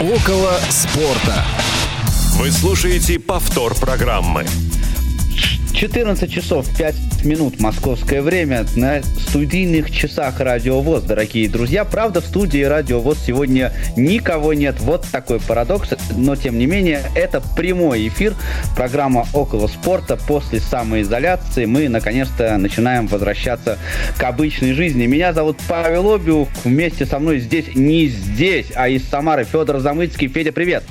Около спорта. Вы слушаете повтор программы. 14 часов 5 минут московское время на студийных часах Радио ВОЗ, дорогие друзья. Правда, в студии Радио ВОЗ сегодня никого нет. Вот такой парадокс. Но, тем не менее, это прямой эфир. Программа «Около спорта». После самоизоляции мы, наконец-то, начинаем возвращаться к обычной жизни. Меня зовут Павел Обиух. Вместе со мной здесь, не здесь, а из Самары Федор Замыцкий. Федя, привет.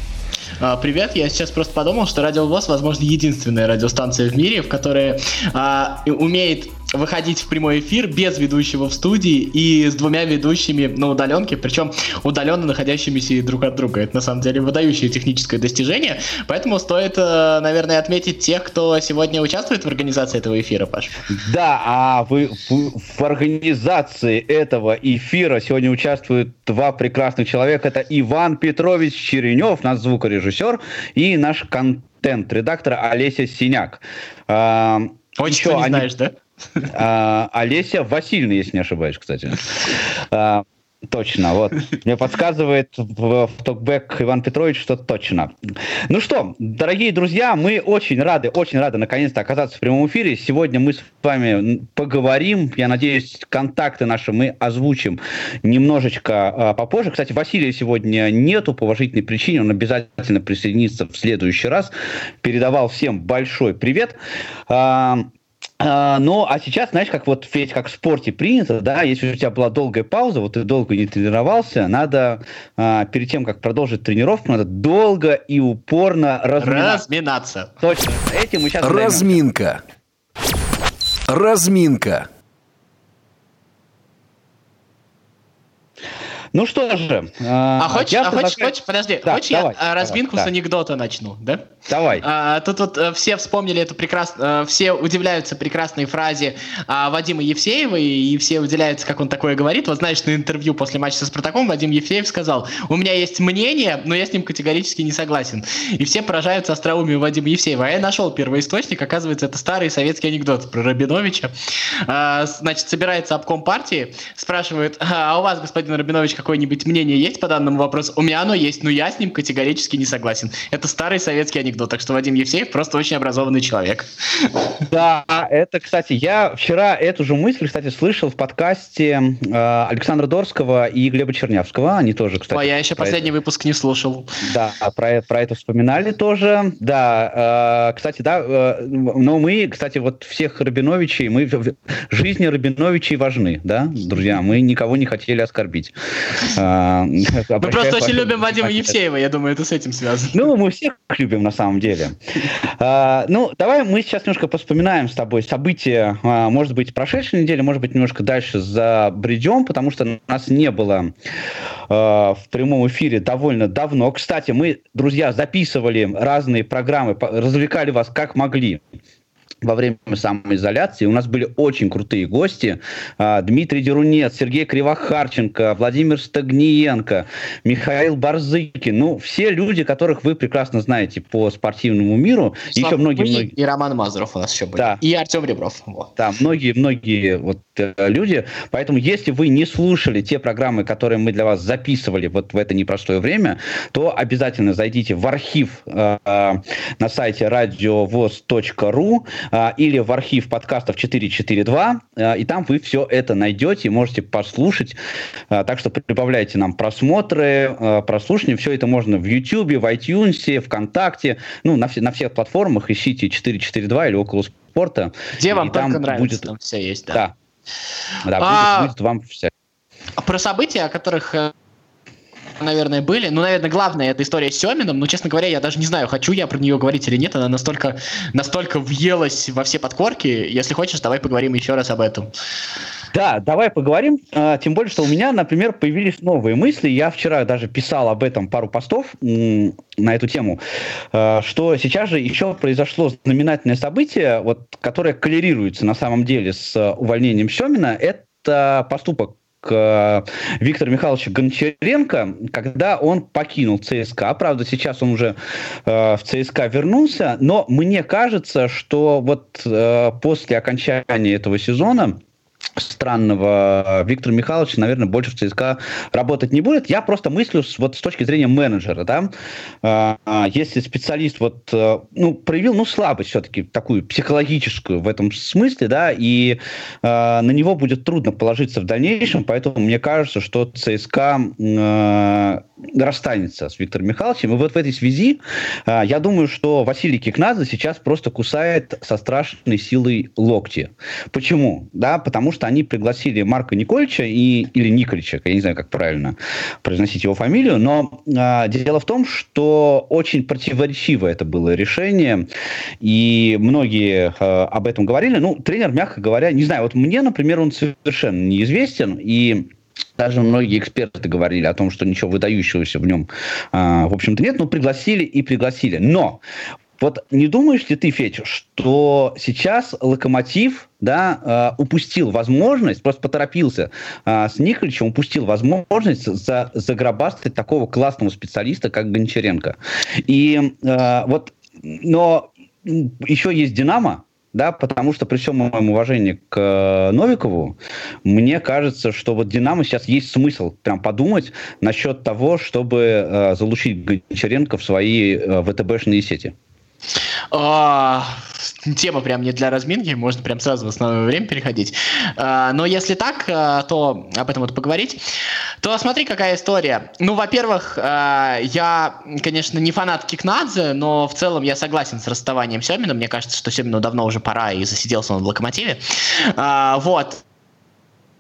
А, привет, я сейчас просто подумал, что Радио ВОЗ, возможно, единственная радиостанция в мире, в которой а, умеет выходить в прямой эфир без ведущего в студии и с двумя ведущими на удаленке, причем удаленно находящимися друг от друга. Это на самом деле выдающее техническое достижение, поэтому стоит, э, наверное, отметить тех, кто сегодня участвует в организации этого эфира, Паш. Да, а вы в, в организации этого эфира сегодня участвуют два прекрасных человека. Это Иван Петрович Черенев, наш звукорежиссер, и наш контент-редактор Олеся Синяк. А, Очень Еще не они... знаешь, да? А, Олеся Васильевна, если не ошибаюсь, кстати. А, Точно, вот. Мне подсказывает в, в токбэк Иван Петрович, что точно. Ну что, дорогие друзья, мы очень рады, очень рады наконец-то оказаться в прямом эфире. Сегодня мы с вами поговорим. Я надеюсь, контакты наши мы озвучим немножечко а, попозже. Кстати, Василия сегодня нету по уважительной причине. Он обязательно присоединится в следующий раз. Передавал всем большой привет. А, ну, а сейчас, знаешь, как вот ведь как в спорте принято, да, если у тебя была долгая пауза, вот ты долго не тренировался, надо а, перед тем, как продолжить тренировку, надо долго и упорно разминаться. Разминаться. Точно. Этим мы сейчас Разминка. Займемся. Разминка. Ну что же. А, а хочешь, а хочешь, хочешь, подожди, да, хочешь давай, я разминку давай, с анекдота начну, да? Давай. А, тут вот э, все вспомнили эту прекрасную, э, все удивляются прекрасной фразе а, Вадима Евсеева, и, все удивляются, как он такое говорит. Вот знаешь, на интервью после матча со Спартаком Вадим Евсеев сказал, у меня есть мнение, но я с ним категорически не согласен. И все поражаются остроумию Вадима Евсеева. А я нашел первоисточник, оказывается, это старый советский анекдот про Рабиновича. А, значит, собирается обком партии, спрашивает, а у вас, господин Рабинович, какое-нибудь мнение есть по данному вопросу? У меня оно есть, но я с ним категорически не согласен. Это старый советский анекдот, так что Вадим Евсеев просто очень образованный человек. Да, это, кстати, я вчера эту же мысль, кстати, слышал в подкасте э, Александра Дорского и Глеба Чернявского. Они тоже, кстати... О, я еще последний это... выпуск не слушал. Да, про, про это вспоминали тоже. Да, э, кстати, да, э, но мы, кстати, вот всех Рабиновичей, мы жизни Рабиновичей важны, да, друзья, мы никого не хотели оскорбить. А, мы просто очень любим Вадима Евсеева, я думаю, это с этим связано. Ну, мы всех любим на самом деле. А, ну, давай мы сейчас немножко поспоминаем с тобой события, а, может быть, прошедшей недели, может быть, немножко дальше забредем, потому что нас не было в прямом эфире довольно давно. Кстати, мы, друзья, записывали разные программы, развлекали вас как могли во время самоизоляции. У нас были очень крутые гости. А, Дмитрий Дерунец, Сергей Кривохарченко, Владимир Стагниенко, Михаил Барзыкин. Ну, все люди, которых вы прекрасно знаете по спортивному миру. Слава еще многие-многие... И Роман Мазуров у нас еще был. Да. И Артем Ребров. Вот. Да, многие-многие вот э, люди. Поэтому, если вы не слушали те программы, которые мы для вас записывали вот в это непростое время, то обязательно зайдите в архив э, на сайте радиовоз.ру или в архив подкастов 442, а, и там вы все это найдете, можете послушать. А, так что прибавляйте нам просмотры, прослушивания. Все это можно в YouTube, в iTunes, ВКонтакте, ну, на, все, на всех платформах. Ищите 442 или около спорта. Где вам там только нравится, будет... там все есть, да. Да, да а... будет, будет вам все. Про события, о которых э, наверное, были. Ну, наверное, главное это история с Семином. Но, честно говоря, я даже не знаю, хочу я про нее говорить или нет. Она настолько, настолько въелась во все подкорки. Если хочешь, давай поговорим еще раз об этом. Да, давай поговорим. А, тем более, что у меня, например, появились новые мысли. Я вчера даже писал об этом пару постов на эту тему, а, что сейчас же еще произошло знаменательное событие, вот, которое коллерируется на самом деле с увольнением Семина. Это поступок Виктора Михайловича Гончаренко, когда он покинул ЦСКА. Правда, сейчас он уже э, в ЦСКА вернулся, но мне кажется, что вот э, после окончания этого сезона странного Виктор Михайлович, наверное, больше в ЦСКА работать не будет. Я просто мыслю вот с точки зрения менеджера, да, э, если специалист вот, э, ну, проявил, ну, слабость все-таки такую психологическую в этом смысле, да, и э, на него будет трудно положиться в дальнейшем, поэтому мне кажется, что ЦСКА э, расстанется с Виктором Михайловичем. И вот в этой связи я думаю, что Василий Кикнадзе сейчас просто кусает со страшной силой локти. Почему? Да, потому что они пригласили Марка Никольча и, или Никольча, я не знаю, как правильно произносить его фамилию, но э, дело в том, что очень противоречиво это было решение, и многие э, об этом говорили. Ну, тренер, мягко говоря, не знаю, вот мне, например, он совершенно неизвестен, и даже многие эксперты говорили о том, что ничего выдающегося в нем, в общем-то, нет, но пригласили и пригласили. Но вот не думаешь ли ты, Федя, что сейчас Локомотив да, э, упустил возможность, просто поторопился э, с Николичем, упустил возможность за, загробастать такого классного специалиста, как Гончаренко. И э, вот, но еще есть «Динамо», да, потому что при всем моем уважении к э, Новикову, мне кажется, что вот Динамо сейчас есть смысл прям подумать насчет того, чтобы э, залучить Гончаренко в свои э, ВТБшные сети. А, тема прям не для разминки, можно прям сразу в основное время переходить. А, но если так, а, то об этом вот поговорить. То смотри, какая история. Ну, во-первых, а, я, конечно, не фанат Кикнадзе, но в целом я согласен с расставанием Семина. Мне кажется, что Семину давно уже пора, и засиделся он в Локомотиве. А, вот.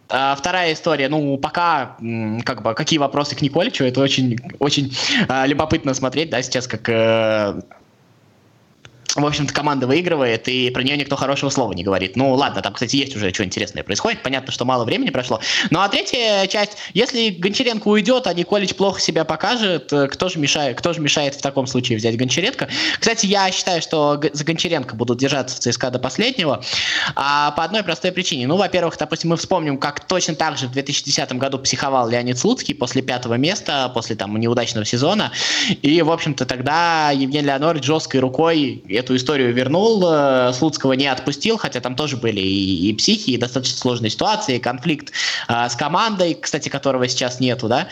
А вторая история, ну, пока, как бы, какие вопросы к Николичу, это очень, очень а, любопытно смотреть, да, сейчас как э, в общем-то, команда выигрывает, и про нее никто хорошего слова не говорит. Ну, ладно, там, кстати, есть уже что интересное происходит. Понятно, что мало времени прошло. Ну, а третья часть, если Гончаренко уйдет, а Николич плохо себя покажет, э, кто же мешает, кто же мешает в таком случае взять Гончаренко? Кстати, я считаю, что за Гончаренко будут держаться в ЦСКА до последнего, а по одной простой причине. Ну, во-первых, допустим, мы вспомним, как точно так же в 2010 году психовал Леонид Слуцкий после пятого места, после там неудачного сезона. И, в общем-то, тогда Евгений Леонидович жесткой рукой эту историю вернул, э, Слуцкого не отпустил, хотя там тоже были и, и психи, и достаточно сложные ситуации, конфликт э, с командой, кстати, которого сейчас нету, да,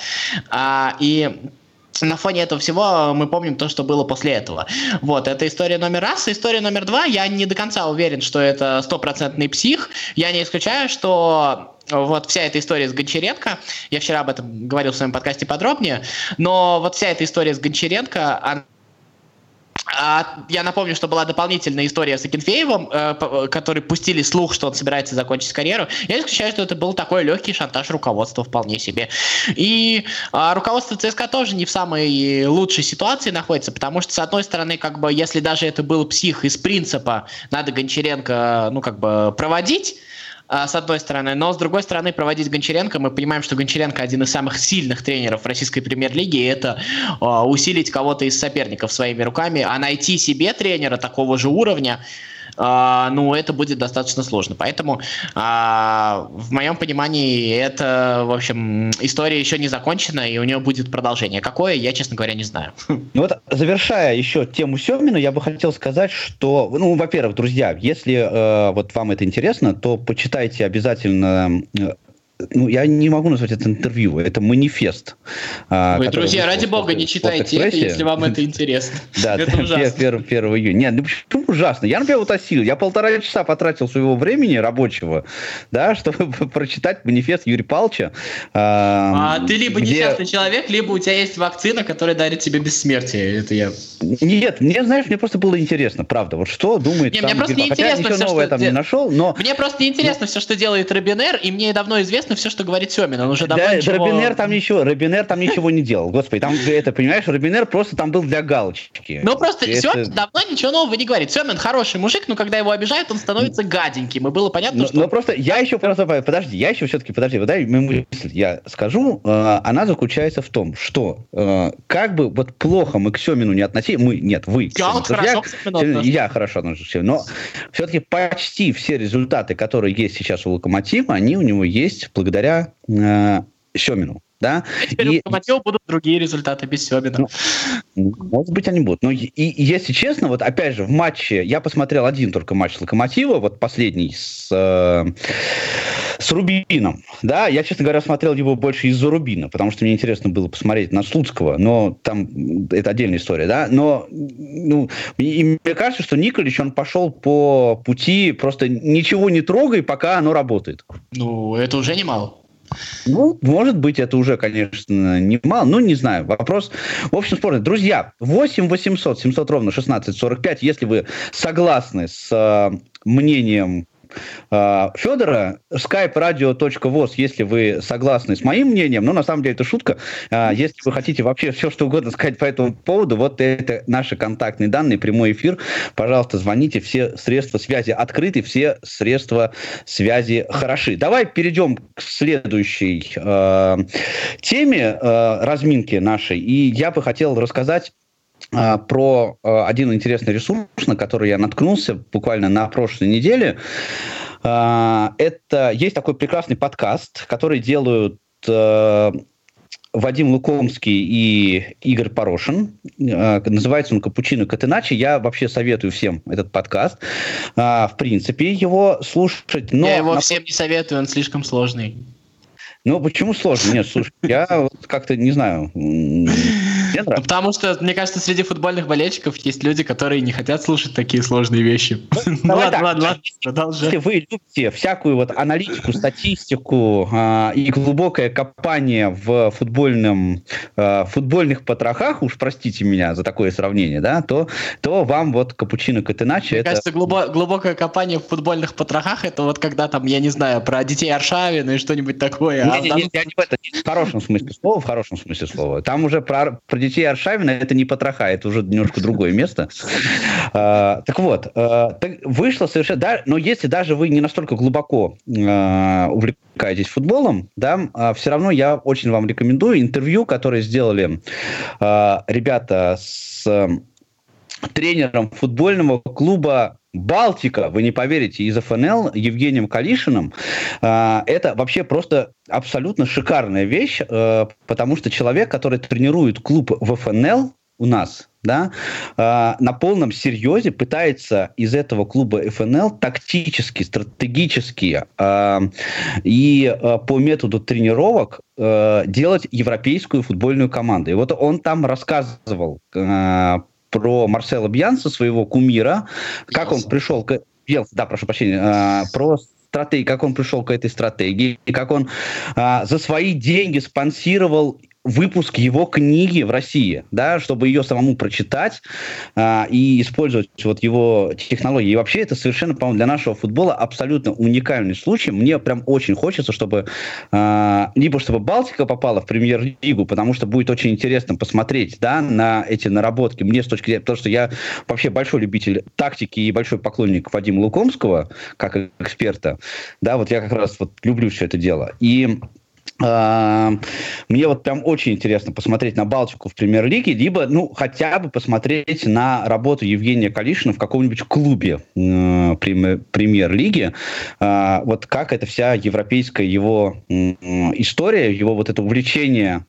а, и на фоне этого всего мы помним то, что было после этого. Вот, это история номер раз. История номер два, я не до конца уверен, что это стопроцентный псих. Я не исключаю, что вот вся эта история с Гончаренко, я вчера об этом говорил в своем подкасте подробнее, но вот вся эта история с Гончаренко, она а, я напомню, что была дополнительная история с Акинфеевым, э, который пустили слух, что он собирается закончить карьеру. Я исключаю, что это был такой легкий шантаж руководства вполне себе. И э, руководство ЦСКА тоже не в самой лучшей ситуации находится, потому что, с одной стороны, как бы, если даже это был псих из принципа, надо Гончаренко, ну, как бы, проводить, а, с одной стороны. Но с другой стороны, проводить Гончаренко, мы понимаем, что Гончаренко один из самых сильных тренеров российской премьер-лиги, и это а, усилить кого-то из соперников своими руками, а найти себе тренера такого же уровня, а, ну, это будет достаточно сложно. Поэтому, а, в моем понимании, это, в общем, история еще не закончена, и у нее будет продолжение. Какое, я, честно говоря, не знаю. Ну вот, завершая еще тему Семина, я бы хотел сказать, что, ну, во-первых, друзья, если э, вот вам это интересно, то почитайте обязательно э, ну, я не могу назвать это интервью, это манифест. А, Ой, друзья, ради бога, не читайте это, если вам это интересно. Да, это ужасно. 1, 1 июня. Нет, ну почему ужасно? Я, например, утасил. Я полтора часа потратил своего времени рабочего, да, чтобы прочитать манифест Юрия Павловича. А, ты либо несчастный человек, либо у тебя есть вакцина, которая дарит тебе бессмертие. Это я... Нет, мне, знаешь, мне просто было интересно, правда. Вот что думает не, мне просто неинтересно все, новое там не нашел, но... Мне просто неинтересно все, что делает Робинер, и мне давно известно, интересно все, что говорит Семин. Он уже давно да, ничего... Робинер там ничего, Робинер там ничего не делал. Господи, там это, понимаешь, Робинер просто там был для галочки. Ну просто это... Семин давно ничего нового не говорит. Семин хороший мужик, но когда его обижают, он становится гаденьким. И было понятно, но, что... Но просто я еще просто... Подожди, я еще все-таки... Подожди, подожди, мысль я скажу. Э, она заключается в том, что э, как бы вот плохо мы к Семину не относились... Мы, нет, вы. Я вот хорошо Семину Я хорошо отношусь к Семину. Но все-таки почти все результаты, которые есть сейчас у Локомотива, они у него есть благодаря э, Семину. Да? Теперь и... у будут другие результаты без Семина. Ну, может быть, они будут. Но и, и, если честно, вот опять же, в матче, я посмотрел один только матч Локомотива, вот последний с, э, с Рубином. Да, я, честно говоря, смотрел его больше из-за Рубина, потому что мне интересно было посмотреть на Слуцкого, но там это отдельная история, да. Но ну, и, мне кажется, что Николич, он пошел по пути просто ничего не трогай, пока оно работает. Ну, это уже немало. Ну, может быть, это уже, конечно, немало, ну, не знаю. Вопрос, в общем, спорный. Друзья, 8 800 700 ровно 16 45, если вы согласны с э, мнением Федора, skype-radio.voz, если вы согласны с моим мнением, но на самом деле это шутка, а, если вы хотите вообще все, что угодно сказать по этому поводу, вот это наши контактные данные, прямой эфир, пожалуйста, звоните, все средства связи открыты, все средства связи хороши. Давай перейдем к следующей э, теме э, разминки нашей, и я бы хотел рассказать а, про а, один интересный ресурс, на который я наткнулся буквально на прошлой неделе. А, это есть такой прекрасный подкаст, который делают Вадим Лукомский и Игорь Порошин. Называется он «Капучино как иначе». Я вообще советую всем этот подкаст. В принципе, его слушать. Но я его на... всем не советую, он слишком сложный. Ну, почему сложно? Нет, слушай, я как-то не знаю. Ну, потому что, мне кажется, среди футбольных болельщиков есть люди, которые не хотят слушать такие сложные вещи. Ну, ну ладно, ладно, ладно, продолжай. Если вы любите всякую вот аналитику, статистику а, и глубокое копание в футбольном, а, футбольных потрохах, уж простите меня за такое сравнение, да, то, то вам вот капучино как иначе. Мне это... кажется, глубо- глубокое копание в футбольных потрохах, это вот когда там, я не знаю, про детей Аршавина и что-нибудь такое. Не, а не, не, я не в это, в хорошем смысле слова, в хорошем смысле слова. Там уже про, про детей Аршавина это не потроха, это уже немножко другое место. А, так вот, а, вышло совершенно... Да, но если даже вы не настолько глубоко а, увлекаетесь футболом, да, все равно я очень вам рекомендую интервью, которое сделали ребята с тренером футбольного клуба Балтика, вы не поверите, из ФНЛ Евгением Калишиным. Это вообще просто абсолютно шикарная вещь, э, потому что человек, который тренирует клуб в ФНЛ у нас, да, э, на полном серьезе пытается из этого клуба ФНЛ тактически, стратегически э, и по методу тренировок делать европейскую футбольную команду. И вот он там рассказывал про Марсела Бьянса, своего кумира, как он пришел к... Да, прошу прощения, про стратегии, как он пришел к этой стратегии, как он а, за свои деньги спонсировал выпуск его книги в России, да, чтобы ее самому прочитать а, и использовать вот его технологии. И вообще это совершенно, по-моему, для нашего футбола абсолютно уникальный случай. Мне прям очень хочется, чтобы а, либо чтобы Балтика попала в премьер-лигу, потому что будет очень интересно посмотреть, да, на эти наработки. Мне с точки зрения, потому что я вообще большой любитель тактики и большой поклонник Вадима Лукомского, как эксперта, да, вот я как раз вот люблю все это дело. И мне вот прям очень интересно посмотреть на Балтику в премьер-лиге, либо, ну, хотя бы посмотреть на работу Евгения Калишина в каком-нибудь клубе э, премьер-лиги. Э, вот как эта вся европейская его э, история, его вот это увлечение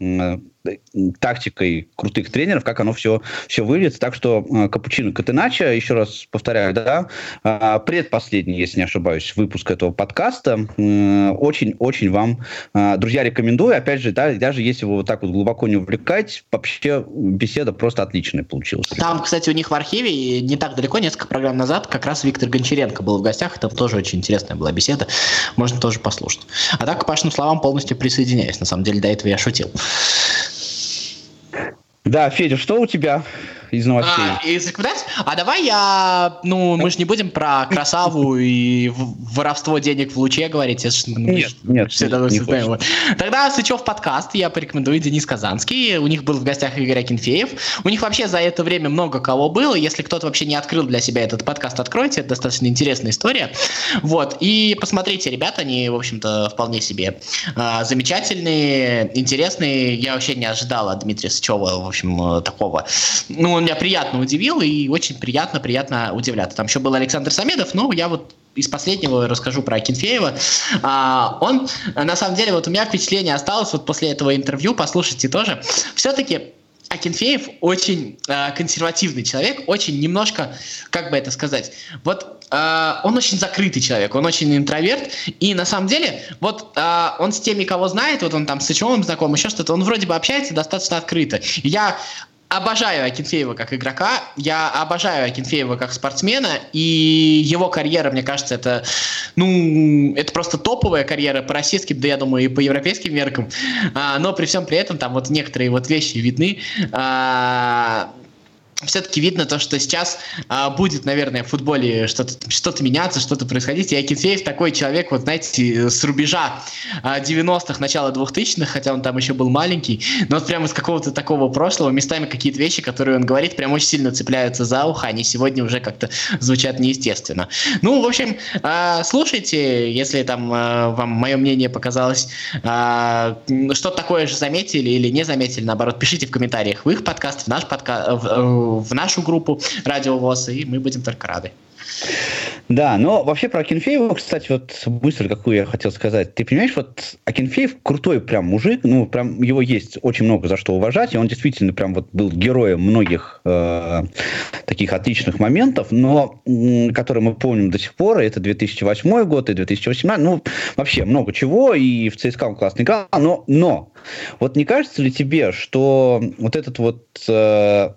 тактикой крутых тренеров, как оно все, все выльется. Так что э, Капучино Катенача, еще раз повторяю, да, э, предпоследний, если не ошибаюсь, выпуск этого подкаста. Очень-очень вам, э, друзья, рекомендую. Опять же, да, даже если вы вот так вот глубоко не увлекаетесь, вообще беседа просто отличная получилась. Там, кстати, у них в архиве не так далеко, несколько программ назад, как раз Виктор Гончаренко был в гостях. Это тоже очень интересная была беседа. Можно тоже послушать. А так, к Пашным словам полностью присоединяюсь. На самом деле, до этого я шутил. Да, Федя, что у тебя? Из новостей. А, из рекомендаций? А давай я... Ну, мы же не будем про красаву и воровство денег в луче говорить. Нет, нет, все не знаем. Тогда Сычев подкаст я порекомендую Денис Казанский. У них был в гостях Игорь Акинфеев. У них вообще за это время много кого было. Если кто-то вообще не открыл для себя этот подкаст, откройте. Это достаточно интересная история. Вот. И посмотрите, ребята, они, в общем-то, вполне себе э, замечательные, интересные. Я вообще не ожидал от Дмитрия Сычева, в общем, такого. Ну, он меня приятно удивил, и очень приятно-приятно удивляться. Там еще был Александр Самедов, но я вот из последнего расскажу про Акинфеева. А, он, на самом деле, вот у меня впечатление осталось вот после этого интервью, послушайте тоже. Все-таки Акинфеев очень э, консервативный человек, очень немножко, как бы это сказать, вот э, он очень закрытый человек, он очень интроверт, и на самом деле, вот э, он с теми, кого знает, вот он там с Ичевым знаком, еще что-то, он вроде бы общается достаточно открыто. Я обожаю Акинфеева как игрока, я обожаю Акинфеева как спортсмена, и его карьера, мне кажется, это, ну, это просто топовая карьера по российским, да я думаю, и по европейским меркам, а, но при всем при этом там вот некоторые вот вещи видны, а, все-таки видно то, что сейчас а, будет, наверное, в футболе что-то что меняться, что-то происходить. И Акинфеев такой человек, вот знаете, с рубежа а, 90-х, начала 2000-х, хотя он там еще был маленький, но вот прямо из какого-то такого прошлого, местами какие-то вещи, которые он говорит, прям очень сильно цепляются за ухо, они сегодня уже как-то звучат неестественно. Ну, в общем, а, слушайте, если там а, вам мое мнение показалось, а, что такое же заметили или не заметили, наоборот, пишите в комментариях в их подкаст, в наш подкаст, в нашу группу Радио ВОЗ, и мы будем только рады. Да, но вообще про Акинфеева, кстати, вот мысль, какую я хотел сказать. Ты понимаешь, вот Акинфеев крутой прям мужик, ну, прям его есть очень много за что уважать, и он действительно прям вот был героем многих э, таких отличных моментов, но э, которые мы помним до сих пор, это 2008 год и 2018, ну, вообще много чего, и в ЦСКА он классно играл, но, но вот не кажется ли тебе, что вот этот вот э,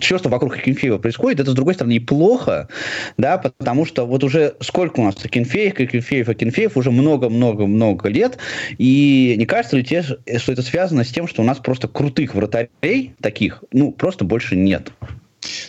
все, что вокруг Акинфеева происходит, это, с другой стороны, плохо, да, потому что вот уже сколько у нас Акинфеев, Акинфеев, Акинфеев, уже много-много-много лет, и не кажется ли тебе, что это связано с тем, что у нас просто крутых вратарей таких, ну, просто больше нет?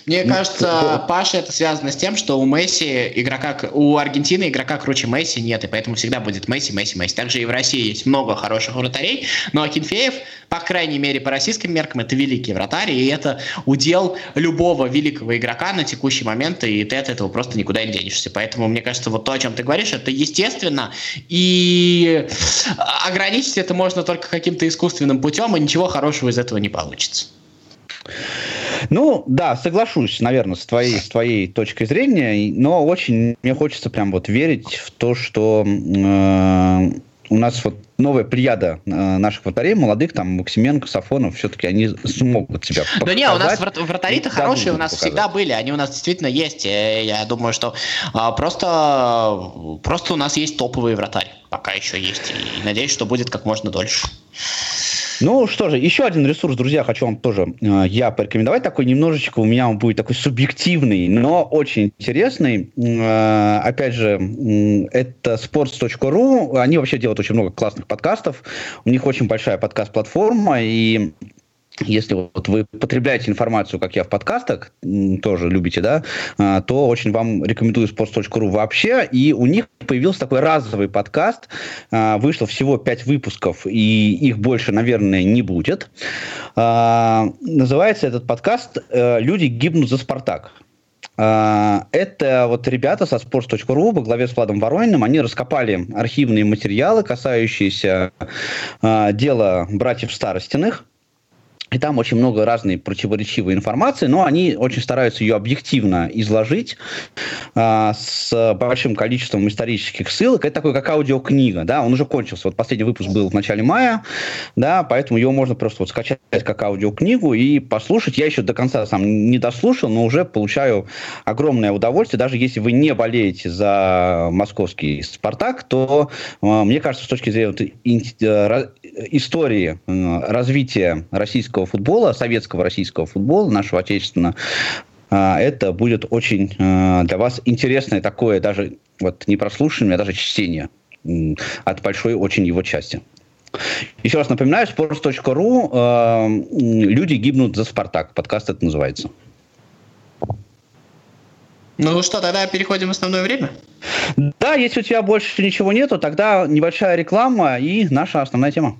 Мне ну, кажется. Паша, это связано с тем, что у Месси игрока, у Аргентины игрока круче Месси нет, и поэтому всегда будет Месси, Месси, Месси. Также и в России есть много хороших вратарей, но Акинфеев, по крайней мере, по российским меркам, это великий вратарь, и это удел любого великого игрока на текущий момент, и ты от этого просто никуда не денешься. Поэтому, мне кажется, вот то, о чем ты говоришь, это естественно, и ограничить это можно только каким-то искусственным путем, и ничего хорошего из этого не получится. Ну, да, соглашусь, наверное, с твоей, с твоей точкой зрения, но очень мне хочется прям вот верить в то, что э, у нас вот новая прияда э, наших вратарей, молодых, там, Максименко, Сафонов, все-таки они смогут себя показать. Да не, у нас вратари-то хорошие у нас показать. всегда были, они у нас действительно есть. Э, я думаю, что а, просто, просто у нас есть топовые вратарь, пока еще есть, и надеюсь, что будет как можно дольше. Ну что же, еще один ресурс, друзья, хочу вам тоже э, я порекомендовать. Такой немножечко у меня он будет такой субъективный, но очень интересный. Э, опять же, э, это sports.ru. Они вообще делают очень много классных подкастов. У них очень большая подкаст-платформа, и если вот вы потребляете информацию, как я в подкастах, тоже любите, да, а, то очень вам рекомендую sports.ru вообще. И у них появился такой разовый подкаст. А, вышло всего 5 выпусков, и их больше, наверное, не будет. А, называется этот подкаст э, «Люди гибнут за Спартак». Это вот ребята со sports.ru во главе с Владом Ворониным, они раскопали архивные материалы, касающиеся дела братьев Старостиных, и там очень много разной противоречивой информации, но они очень стараются ее объективно изложить а, с большим количеством исторических ссылок. Это такой как аудиокнига, да, он уже кончился. Вот последний выпуск был в начале мая, да, поэтому его можно просто вот скачать как аудиокнигу и послушать. Я еще до конца сам не дослушал, но уже получаю огромное удовольствие. Даже если вы не болеете за московский «Спартак», то, а, мне кажется, с точки зрения э, истории э, развития российского футбола, советского российского футбола, нашего отечественного, а, это будет очень а, для вас интересное такое, даже вот не прослушивание, а даже чтение от большой очень его части. Еще раз напоминаю, sports.ru а, «Люди гибнут за Спартак». Подкаст это называется. Ну что, тогда переходим в основное время? Да, если у тебя больше ничего нету, тогда небольшая реклама и наша основная тема.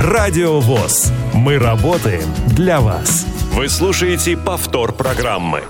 Радио ВОЗ. Мы работаем для вас. Вы слушаете повтор программы.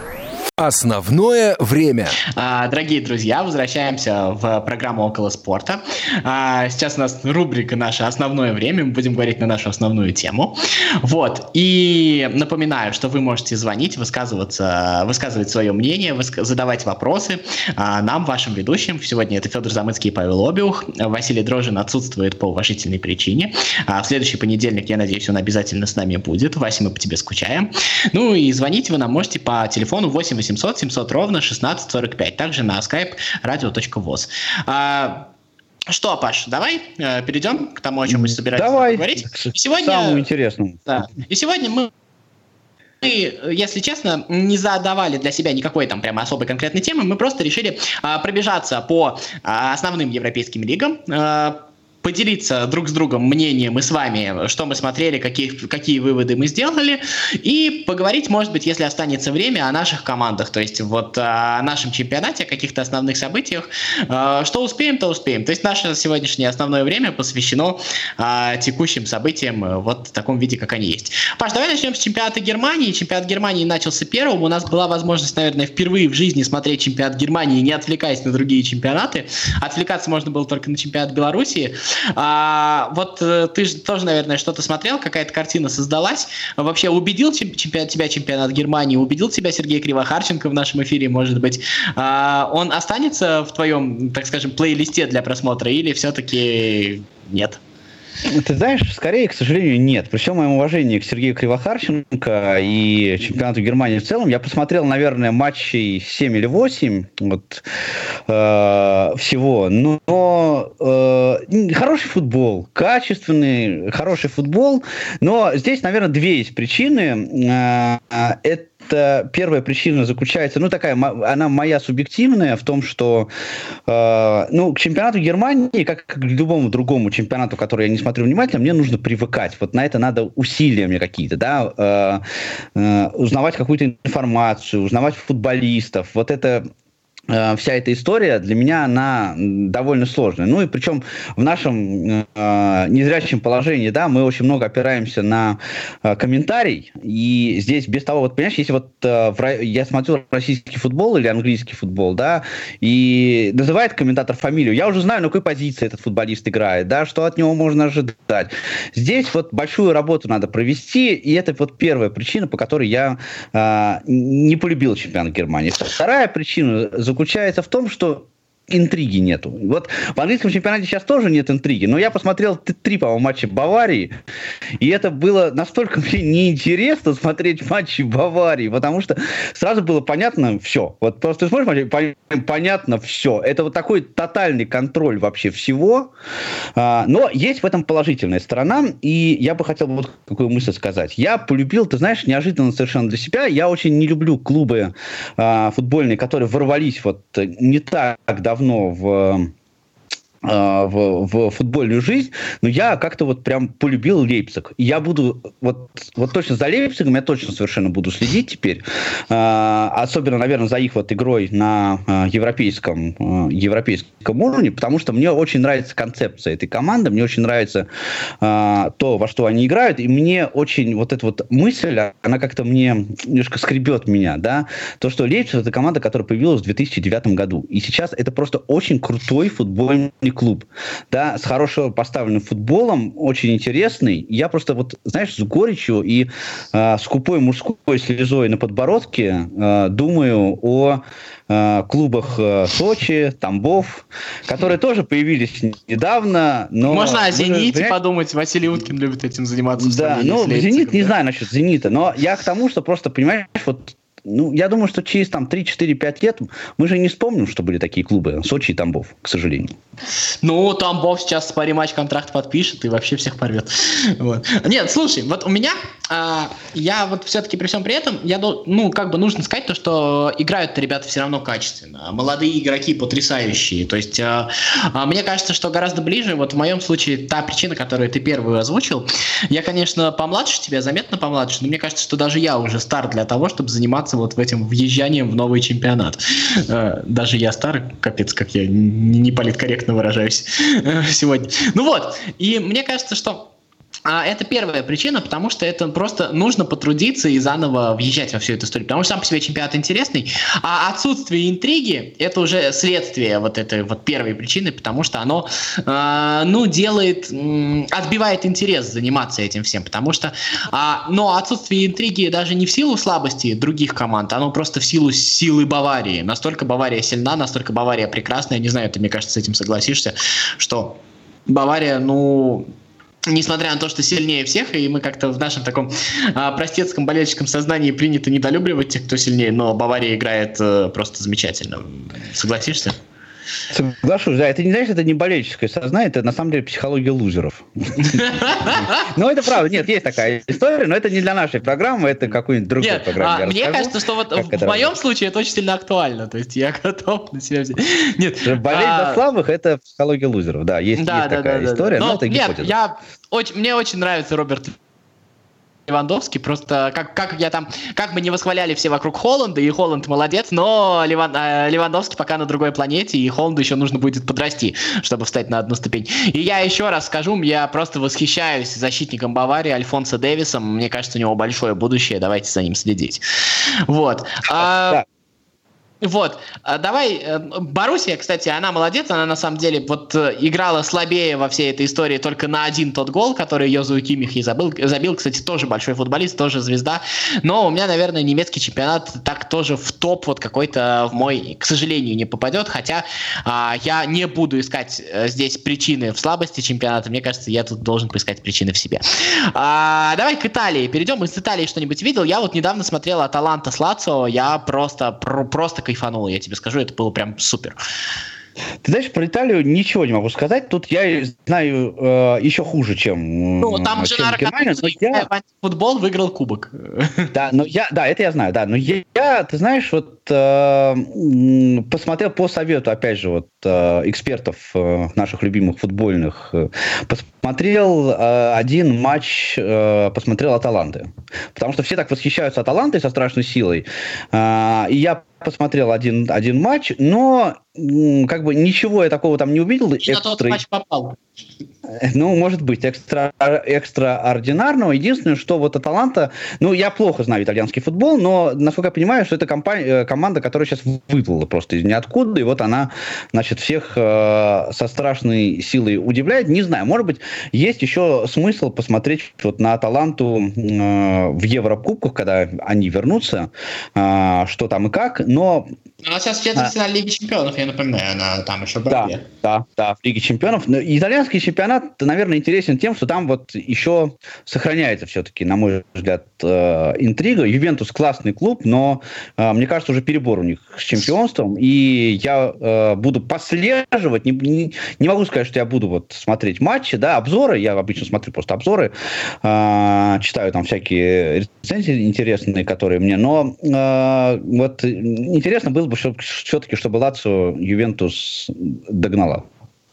Основное время. А, дорогие друзья, возвращаемся в программу «Около спорта». А, сейчас у нас рубрика «Наше основное время». Мы будем говорить на нашу основную тему. Вот. И напоминаю, что вы можете звонить, высказываться, высказывать свое мнение, задавать вопросы а, нам, вашим ведущим. Сегодня это Федор Замыцкий и Павел Обиух. Василий Дрожин отсутствует по уважительной причине. В следующий понедельник, я надеюсь, он обязательно с нами будет. Вася, мы по тебе скучаем. Ну и звонить вы нам можете по телефону 8 800 700 ровно 1645. Также на skype radio.voz. А, что, Паш, давай э, перейдем к тому, о чем мы собираемся давай. говорить. Сегодня, самому интересному. Да. И сегодня мы мы, если честно, не задавали для себя никакой там прямо особой конкретной темы, мы просто решили а, пробежаться по а, основным европейским лигам, а, поделиться друг с другом мнением и с вами, что мы смотрели, какие, какие выводы мы сделали, и поговорить, может быть, если останется время, о наших командах, то есть вот о нашем чемпионате, о каких-то основных событиях. Э, что успеем, то успеем. То есть наше сегодняшнее основное время посвящено э, текущим событиям э, вот в таком виде, как они есть. Паш, давай начнем с чемпионата Германии. Чемпионат Германии начался первым. У нас была возможность, наверное, впервые в жизни смотреть чемпионат Германии, не отвлекаясь на другие чемпионаты. Отвлекаться можно было только на чемпионат Белоруссии. А, вот э, ты же тоже, наверное, что-то смотрел, какая-то картина создалась. Вообще убедил чемпионат, тебя чемпионат Германии, убедил тебя Сергей Кривохарченко в нашем эфире, может быть. А, он останется в твоем, так скажем, плейлисте для просмотра или все-таки нет? Ты знаешь, скорее, к сожалению, нет. При всем моем уважении к Сергею Кривохарченко и чемпионату Германии в целом, я посмотрел, наверное, матчей 7 или 8 вот, э, всего. Но э, хороший футбол, качественный, хороший футбол. Но здесь, наверное, две есть причины. Э, это это первая причина заключается, ну, такая, она моя субъективная, в том, что, э, ну, к чемпионату Германии, как к любому другому чемпионату, который я не смотрю внимательно, мне нужно привыкать. Вот на это надо усилия мне какие-то, да, э, э, узнавать какую-то информацию, узнавать футболистов. Вот это вся эта история для меня она довольно сложная. Ну и причем в нашем э, незрячем положении, да, мы очень много опираемся на э, комментарий. И здесь без того, вот понимаешь, если вот э, в, я смотрю российский футбол или английский футбол, да, и называет комментатор фамилию, я уже знаю, на какой позиции этот футболист играет, да, что от него можно ожидать. Здесь вот большую работу надо провести, и это вот первая причина, по которой я э, не полюбил чемпионат Германии. Вторая причина заключается в том, что интриги нету. Вот в английском чемпионате сейчас тоже нет интриги, но я посмотрел три, по-моему, матча Баварии, и это было настолько мне неинтересно смотреть матчи Баварии, потому что сразу было понятно все. Вот просто ты смотришь матч, понятно все. Это вот такой тотальный контроль вообще всего, а, но есть в этом положительная сторона, и я бы хотел вот какую мысль сказать. Я полюбил, ты знаешь, неожиданно совершенно для себя, я очень не люблю клубы а, футбольные, которые ворвались вот не так давно давно в в, в футбольную жизнь, но я как-то вот прям полюбил Лейпциг. я буду, вот, вот точно за Лейпцигом я точно совершенно буду следить теперь. А, особенно, наверное, за их вот игрой на а, европейском, европейском уровне, потому что мне очень нравится концепция этой команды, мне очень нравится то, во что они играют, и мне очень вот эта вот мысль, она как-то мне немножко скребет меня, да, то, что Лейпциг это команда, которая появилась в 2009 году, и сейчас это просто очень крутой футбольный клуб, да, с хорошо поставленным футболом, очень интересный. Я просто вот, знаешь, с горечью и э, скупой мужской слезой на подбородке э, думаю о э, клубах э, Сочи, Тамбов, которые тоже появились недавно, но... Можно о «Зените» же, подумать, Василий Уткин любит этим заниматься. Да, ну, «Зенит» не знаю насчет «Зенита», но я к тому, что просто, понимаешь, вот ну, я думаю, что через там 3-4-5 лет мы же не вспомним, что были такие клубы Сочи и Тамбов, к сожалению. Ну, Тамбов сейчас пари матч контракт подпишет и вообще всех порвет. Вот. Нет, слушай, вот у меня а, я вот все-таки при всем при этом, я, ну, как бы нужно сказать то, что играют-то ребята все равно качественно. Молодые игроки потрясающие. То есть, а, а, мне кажется, что гораздо ближе, вот в моем случае, та причина, которую ты первую озвучил, я, конечно, помладше тебя, заметно помладше, но мне кажется, что даже я уже стар для того, чтобы заниматься вот в этим въезжанием в новый чемпионат. А, даже я стар, капец, как я не политкорректно выражаюсь сегодня. Ну вот, и мне кажется, что а это первая причина, потому что это просто нужно потрудиться и заново въезжать во всю эту историю. Потому что сам по себе чемпионат интересный, а отсутствие интриги – это уже следствие вот этой вот первой причины, потому что оно, э, ну, делает, э, отбивает интерес заниматься этим всем, потому что, э, но отсутствие интриги даже не в силу слабости других команд, оно просто в силу силы Баварии. Настолько Бавария сильна, настолько Бавария прекрасная, не знаю, ты, мне кажется, с этим согласишься, что Бавария, ну, несмотря на то, что сильнее всех, и мы как-то в нашем таком а, простецком болельщиком сознании принято недолюбливать тех, кто сильнее, но Бавария играет а, просто замечательно. Согласишься? Соглашусь, да, это не знаешь, это не болельческое сознание, это на самом деле психология лузеров. Ну, это правда, нет, есть такая история, но это не для нашей программы, это какой-нибудь другой программы. А, мне кажется, что вот в моем случае это очень сильно актуально, то есть я готов на себя взять. Нет. Болеть за а, слабых – это психология лузеров, да, есть такая история, но это гипотеза. Мне очень нравится Роберт Левандовский, просто как, как я там, как мы не восхваляли все вокруг Холланда, и Холланд молодец, но Леван, э, Левандовский пока на другой планете, и Холланду еще нужно будет подрасти, чтобы встать на одну ступень. И я еще раз скажу, я просто восхищаюсь защитником Баварии Альфонсо Дэвисом, мне кажется, у него большое будущее, давайте за ним следить. Вот. А, вот, а давай, э, Боруссия, кстати, она молодец, она на самом деле вот э, играла слабее во всей этой истории только на один тот гол, который Йозу Кимих и забыл, забил, кстати, тоже большой футболист, тоже звезда, но у меня, наверное, немецкий чемпионат так тоже в топ вот какой-то в мой, к сожалению, не попадет, хотя а, я не буду искать э, здесь причины в слабости чемпионата, мне кажется, я тут должен поискать причины в себе. А, давай к Италии перейдем, из Италии что-нибудь видел, я вот недавно смотрел Аталанта с Лацио, я просто, просто кайфанул, я тебе скажу, это было прям супер. Ты знаешь, про Италию ничего не могу сказать. Тут я знаю э, еще хуже, чем Ну, там же Германия. Я... Футбол выиграл кубок. Да, но я, да, это я знаю, да. Но я, я ты знаешь, вот э, посмотрел по совету, опять же, вот э, экспертов э, наших любимых футбольных, э, посмотрел э, один матч, э, посмотрел Аталанты. Потому что все так восхищаются Аталантой со страшной силой. Э, и я посмотрел один, один матч, но как бы ничего я такого там не увидел. И на тот матч попал. Ну, может быть, экстра, экстраординарного. Единственное, что вот Аталанта, ну, я плохо знаю итальянский футбол, но, насколько я понимаю, что это компания, э, команда, которая сейчас выплыла просто из ниоткуда, и вот она, значит, всех э, со страшной силой удивляет. Не знаю, может быть, есть еще смысл посмотреть вот на Аталанту э, в Еврокубках, когда они вернутся, э, что там и как, но... Она сейчас в четвертьфинале а... Лиги Чемпионов, я напоминаю, она там еще в Да, да, да, в Лиге Чемпионов. Но итальянский чемпионат, наверное, интересен тем, что там вот еще сохраняется все-таки, на мой взгляд, э, интрига. Ювентус классный клуб, но э, мне кажется, уже перебор у них с чемпионством, и я э, буду послеживать, не, не, не могу сказать, что я буду вот смотреть матчи, да, обзоры, я обычно смотрю просто обзоры, читаю там всякие рецензии интересные, которые мне, но вот интересно было бы все-таки, чтобы Лацио Ювентус догнала.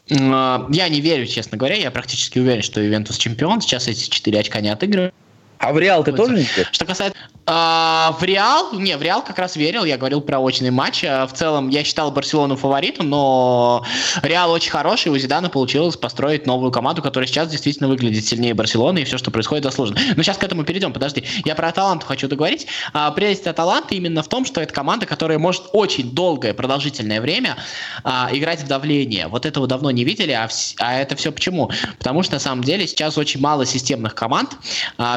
Я не верю, честно говоря. Я практически уверен, что Ювентус чемпион. Сейчас эти четыре очка не отыгрывают. А в Реал ты тоже не веришь? Что касается... А, в Реал, не, в Реал как раз верил, я говорил про очный матч. А, в целом я считал Барселону фаворитом, но Реал очень хороший, у Зидана получилось построить новую команду, которая сейчас действительно выглядит сильнее Барселоны, и все, что происходит, заслуженно. Но сейчас к этому перейдем, подожди. Я про Аталанту хочу договорить. А, прелесть Аталанты именно в том, что это команда, которая может очень долгое, продолжительное время а, играть в давление. Вот этого давно не видели, а, вс- а это все почему? Потому что на самом деле сейчас очень мало системных команд.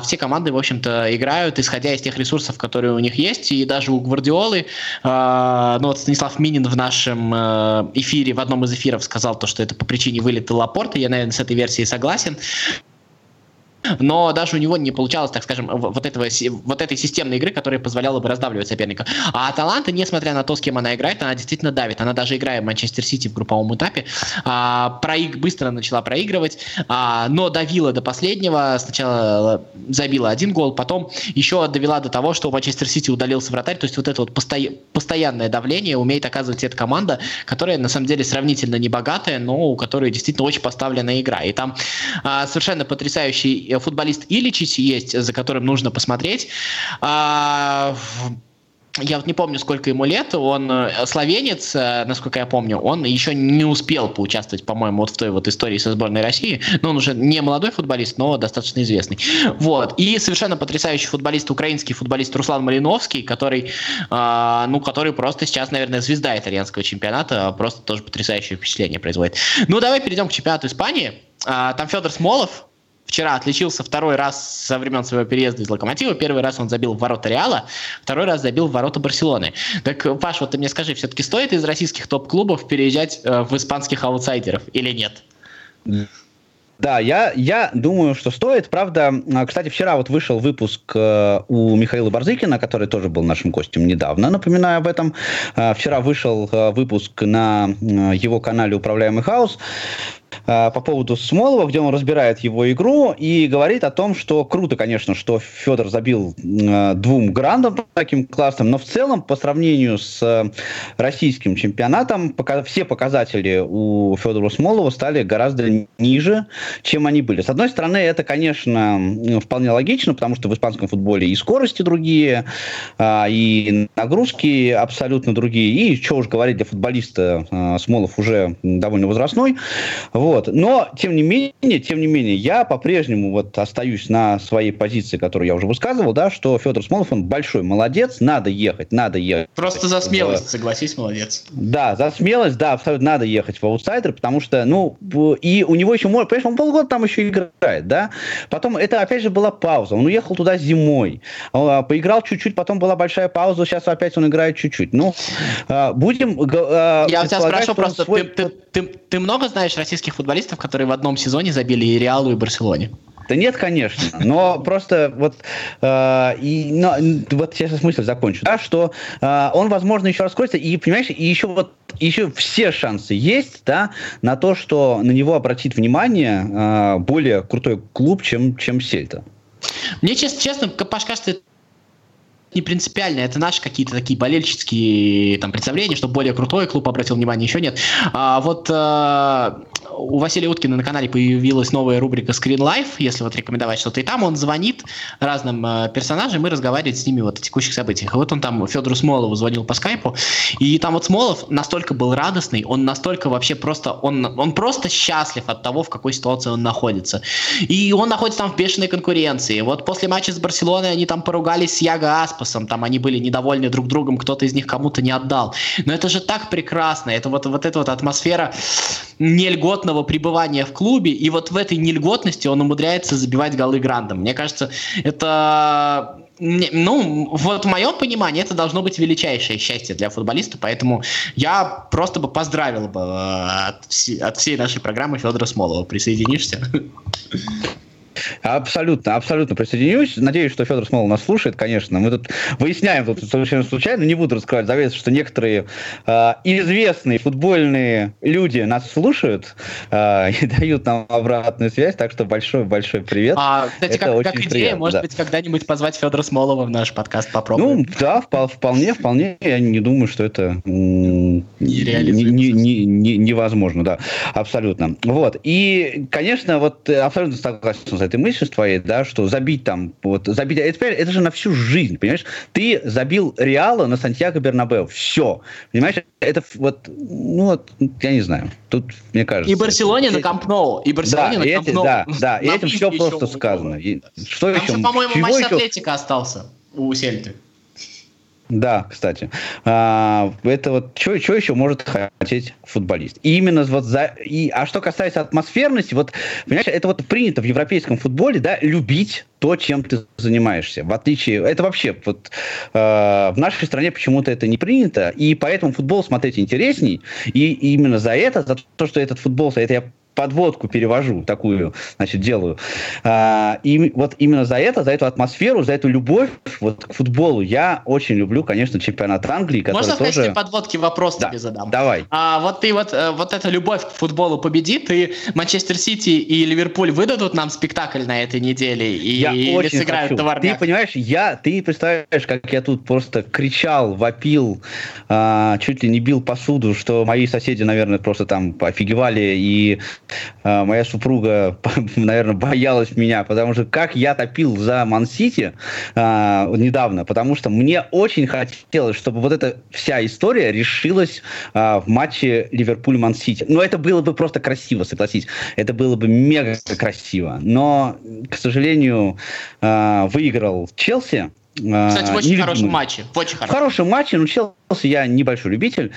Все команды, в общем-то, играют, исходя из тех ресурсов, которые у них есть, и даже у Гвардиолы, э, ну вот Станислав Минин в нашем э, эфире, в одном из эфиров сказал то, что это по причине вылета Лапорта, я, наверное, с этой версией согласен, но даже у него не получалось, так скажем, вот, этого, вот этой системной игры, которая позволяла бы раздавливать соперника. А Аталанта, несмотря на то, с кем она играет, она действительно давит. Она даже играя в Манчестер Сити в групповом этапе, а, проиг, быстро начала проигрывать, а, но давила до последнего. Сначала забила один гол, потом еще довела до того, что у Манчестер Сити удалился вратарь. То есть вот это вот посто... постоянное давление умеет оказывать эта команда, которая на самом деле сравнительно не богатая, но у которой действительно очень поставленная игра. И там а, совершенно потрясающий э, футболист Иличич есть, за которым нужно посмотреть. А, я вот не помню, сколько ему лет, он э, словенец, э, насколько я помню, он еще не успел поучаствовать, по-моему, вот в той вот истории со сборной России, но он уже не молодой футболист, но достаточно известный. Вот, и совершенно потрясающий футболист, украинский футболист Руслан Малиновский, который, э, ну, который просто сейчас, наверное, звезда итальянского чемпионата, просто тоже потрясающее впечатление производит. Ну, давай перейдем к чемпионату Испании. А, там Федор Смолов, вчера отличился второй раз со времен своего переезда из Локомотива. Первый раз он забил в ворота Реала, второй раз забил в ворота Барселоны. Так, Паш, вот ты мне скажи, все-таки стоит из российских топ-клубов переезжать э, в испанских аутсайдеров или нет? Да, я, я думаю, что стоит. Правда, а, кстати, вчера вот вышел выпуск э, у Михаила Барзыкина, который тоже был нашим гостем недавно, напоминаю об этом. Э, вчера вышел э, выпуск на его канале «Управляемый хаос», по поводу Смолова, где он разбирает его игру и говорит о том, что круто, конечно, что Федор забил э, двум грандам таким классным, но в целом по сравнению с э, российским чемпионатом все показатели у Федора Смолова стали гораздо ниже, чем они были. С одной стороны, это, конечно, вполне логично, потому что в испанском футболе и скорости другие, э, и нагрузки абсолютно другие, и что уж говорить, для футболиста э, Смолов уже довольно возрастной. Вот. Но, тем не менее, тем не менее, я по-прежнему вот остаюсь на своей позиции, которую я уже высказывал, да, что Федор Смолов, он большой молодец, надо ехать, надо ехать. Просто за смелость, в... согласись, молодец. Да, за смелость, да, абсолютно надо ехать в аутсайдер, потому что, ну, и у него еще, понимаешь, он полгода там еще играет, да. Потом, это, опять же, была пауза, он уехал туда зимой, а, поиграл чуть-чуть, потом была большая пауза, сейчас опять он играет чуть-чуть. Ну, а, будем... А, я у тебя спрошу просто, свой... ты, ты, ты, ты много знаешь российских российских футболистов, которые в одном сезоне забили и Реалу, и Барселоне? Да нет, конечно, но просто вот, э, и, но, вот сейчас мысль закончу, да, что э, он, возможно, еще раскроется, и, понимаешь, и еще вот, еще все шансы есть, да, на то, что на него обратит внимание э, более крутой клуб, чем, чем Сельта. Мне, честно, честно Паш, кажется, не принципиально, это наши какие-то такие болельческие там представления, что более крутой клуб обратил внимание, еще нет. А вот а, у Василия Уткина на канале появилась новая рубрика Screen Life, если вот рекомендовать что-то, и там он звонит разным а, персонажам и разговаривает с ними вот о текущих событиях. Вот он там Федору Смолову звонил по скайпу, и там вот Смолов настолько был радостный, он настолько вообще просто, он, он просто счастлив от того, в какой ситуации он находится. И он находится там в бешеной конкуренции. Вот после матча с Барселоной они там поругались с Яго Асп, Аспасом, там они были недовольны друг другом, кто-то из них кому-то не отдал. Но это же так прекрасно, это вот, вот эта вот атмосфера нельготного пребывания в клубе, и вот в этой нельготности он умудряется забивать голы грандом. Мне кажется, это ну, вот в моем понимании это должно быть величайшее счастье для футболиста, поэтому я просто бы поздравил бы э, от всей нашей программы Федора Смолова. Присоединишься? Абсолютно, абсолютно присоединюсь. Надеюсь, что Федор Смол нас слушает, конечно. Мы тут выясняем тут совершенно случайно, не буду раскрывать завес, что некоторые э, известные футбольные люди нас слушают э, и дают нам обратную связь, так что большой-большой привет. А, кстати, Это как, очень как идея, приятно, может да. быть, когда-нибудь позвать Федора Смолова в наш подкаст попробуем? Ну, да, вполне, вполне. Я не думаю, что это не, не, не, не, невозможно, да, абсолютно. Вот. И, конечно, вот абсолютно согласен с этой мыслью с твоей, да, что забить там, вот, забить, это, это же на всю жизнь, понимаешь? Ты забил Реала на Сантьяго Бернабеу, все, понимаешь? Это вот, ну вот, я не знаю, тут, мне кажется... И Барселоне на Камп Ноу, и Барселоне да, на Камп Ноу. Да, да, и этим все просто сказано. И, что Там еще? По-моему, матч еще? Атлетика остался у Сельты. Да, кстати. А, это вот что еще может хотеть футболист? И именно вот за... И, а что касается атмосферности, вот, понимаешь, это вот принято в европейском футболе, да, любить то, чем ты занимаешься. В отличие... Это вообще вот э, в нашей стране почему-то это не принято, и поэтому футбол смотреть интересней. И именно за это, за то, что этот футбол, это я подводку перевожу, такую, значит, делаю. А, и вот именно за это, за эту атмосферу, за эту любовь вот к футболу я очень люблю, конечно, чемпионат Англии, который Можно в качестве тоже... подводки вопрос Да, тебе задам? давай. А вот ты вот, э, вот эта любовь к футболу победит, и Манчестер Сити и Ливерпуль выдадут нам спектакль на этой неделе, и Я или очень сыграют хочу. Ты понимаешь, я, ты представляешь, как я тут просто кричал, вопил, а, чуть ли не бил посуду, что мои соседи, наверное, просто там офигевали, и моя супруга, наверное, боялась меня, потому что как я топил за Ман-Сити а, недавно, потому что мне очень хотелось, чтобы вот эта вся история решилась а, в матче Ливерпуль-Ман-Сити. Но это было бы просто красиво, согласись. Это было бы мега красиво. Но, к сожалению, а, выиграл Челси. А, Кстати, в очень нелюбимый. хорошем матче. В очень В хорошем. хорошем матче, но Челси я небольшой любитель.